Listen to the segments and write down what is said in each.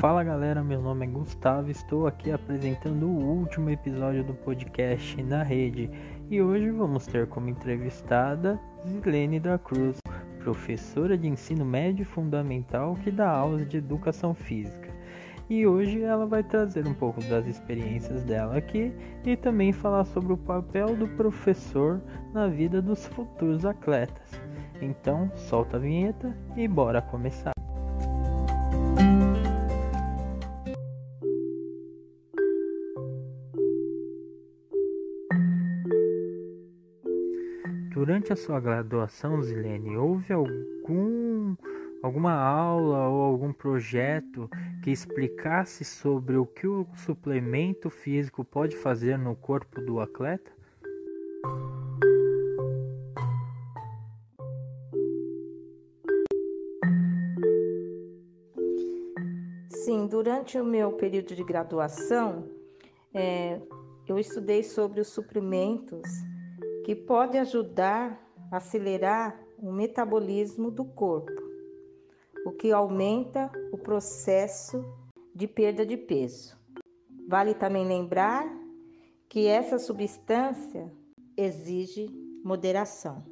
Fala galera, meu nome é Gustavo, estou aqui apresentando o último episódio do podcast na rede e hoje vamos ter como entrevistada Zilene da Cruz, professora de ensino médio fundamental que dá aulas de educação física. E hoje ela vai trazer um pouco das experiências dela aqui e também falar sobre o papel do professor na vida dos futuros atletas. Então, solta a vinheta e bora começar. Durante a sua graduação, Zilene, houve algum alguma aula ou algum projeto que explicasse sobre o que o suplemento físico pode fazer no corpo do atleta? Sim, durante o meu período de graduação, é, eu estudei sobre os suprimentos que podem ajudar a acelerar o metabolismo do corpo o que aumenta o processo de perda de peso. Vale também lembrar que essa substância exige moderação.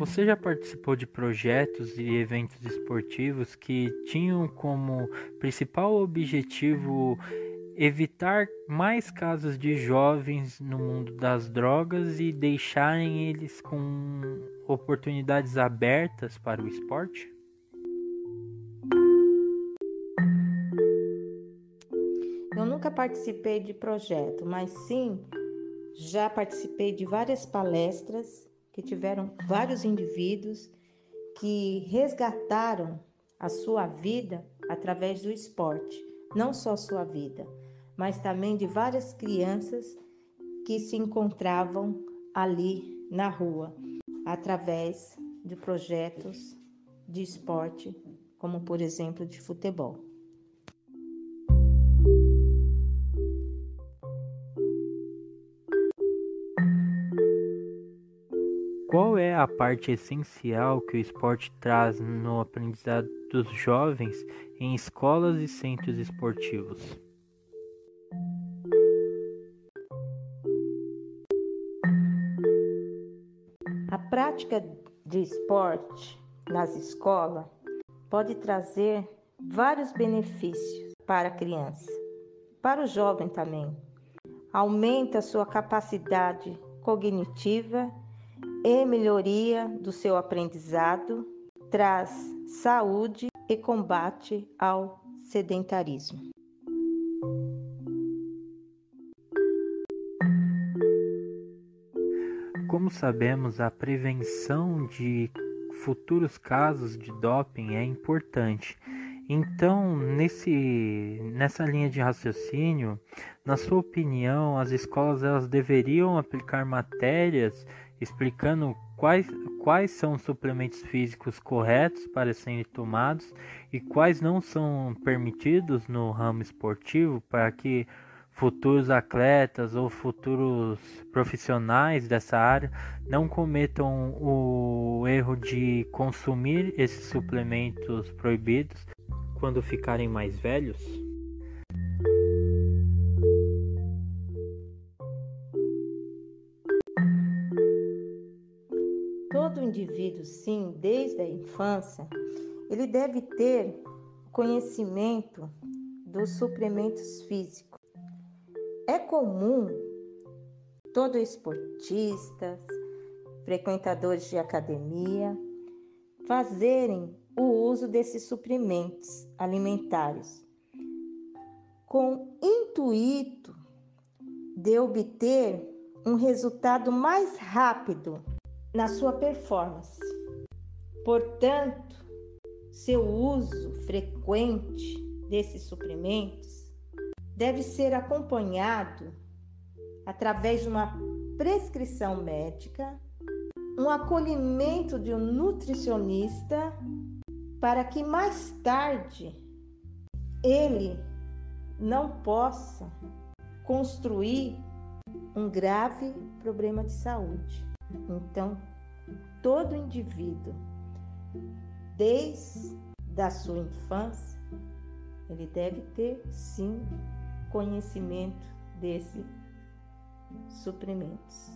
Você já participou de projetos e eventos esportivos que tinham como principal objetivo evitar mais casos de jovens no mundo das drogas e deixarem eles com oportunidades abertas para o esporte? Eu nunca participei de projeto, mas sim já participei de várias palestras que tiveram vários indivíduos que resgataram a sua vida através do esporte, não só sua vida, mas também de várias crianças que se encontravam ali na rua, através de projetos de esporte, como por exemplo de futebol. Qual é a parte essencial que o esporte traz no aprendizado dos jovens em escolas e centros esportivos? prática de esporte nas escolas pode trazer vários benefícios para a criança, para o jovem também. Aumenta a sua capacidade cognitiva e melhoria do seu aprendizado, traz saúde e combate ao sedentarismo. Como sabemos, a prevenção de futuros casos de doping é importante. Então, nesse, nessa linha de raciocínio, na sua opinião, as escolas elas deveriam aplicar matérias explicando quais, quais são os suplementos físicos corretos para serem tomados e quais não são permitidos no ramo esportivo para que futuros atletas ou futuros profissionais dessa área não cometam o erro de consumir esses suplementos proibidos quando ficarem mais velhos? Todo indivíduo, sim, desde a infância, ele deve ter conhecimento dos suplementos físicos. É comum todo esportistas, frequentadores de academia fazerem o uso desses suprimentos alimentares com intuito de obter um resultado mais rápido na sua performance. Portanto, seu uso frequente desses suprimentos deve ser acompanhado através de uma prescrição médica, um acolhimento de um nutricionista, para que mais tarde ele não possa construir um grave problema de saúde. Então, todo indivíduo, desde a sua infância, ele deve ter sim conhecimento desses suprimentos.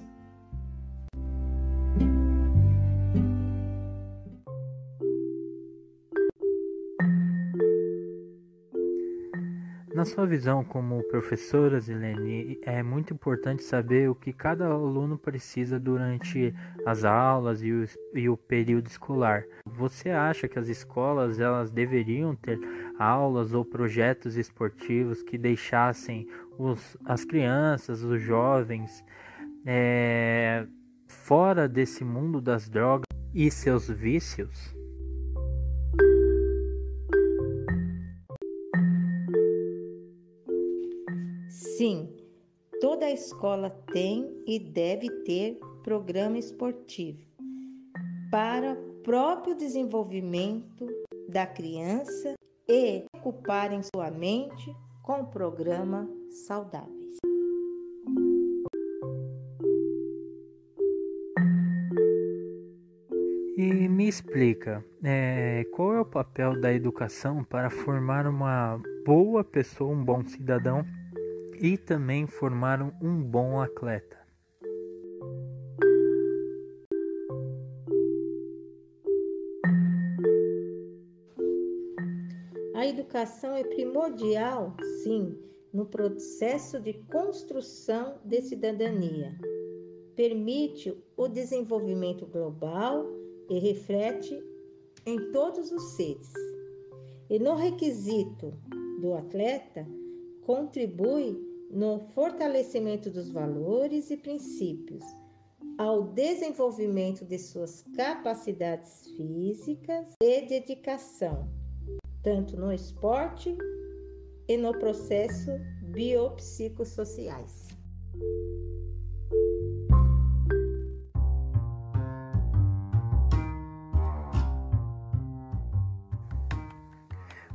Na sua visão como professora, Zilene, é muito importante saber o que cada aluno precisa durante as aulas e o, e o período escolar. Você acha que as escolas elas deveriam ter aulas ou projetos esportivos que deixassem os, as crianças, os jovens, é, fora desse mundo das drogas e seus vícios? Sim, toda escola tem e deve ter programa esportivo para o próprio desenvolvimento da criança e ocuparem sua mente com programas saudáveis. E me explica, é, qual é o papel da educação para formar uma boa pessoa, um bom cidadão e também formaram um bom atleta. A educação é primordial, sim, no processo de construção de cidadania. Permite o desenvolvimento global e reflete em todos os seres. E no requisito do atleta, contribui no fortalecimento dos valores e princípios, ao desenvolvimento de suas capacidades físicas e dedicação, tanto no esporte e no processo biopsicossociais.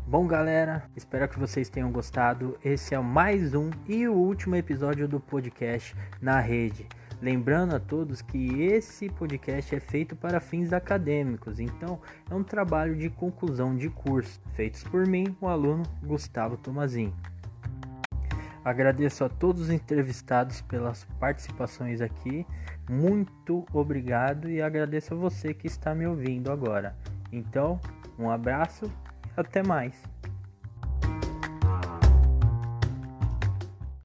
Bom, galera, espero que vocês tenham gostado. Esse é mais um e o último episódio do podcast na rede. Lembrando a todos que esse podcast é feito para fins acadêmicos, então é um trabalho de conclusão de curso, feitos por mim, o aluno Gustavo Tomazin. Agradeço a todos os entrevistados pelas participações aqui. Muito obrigado e agradeço a você que está me ouvindo agora. Então, um abraço até mais.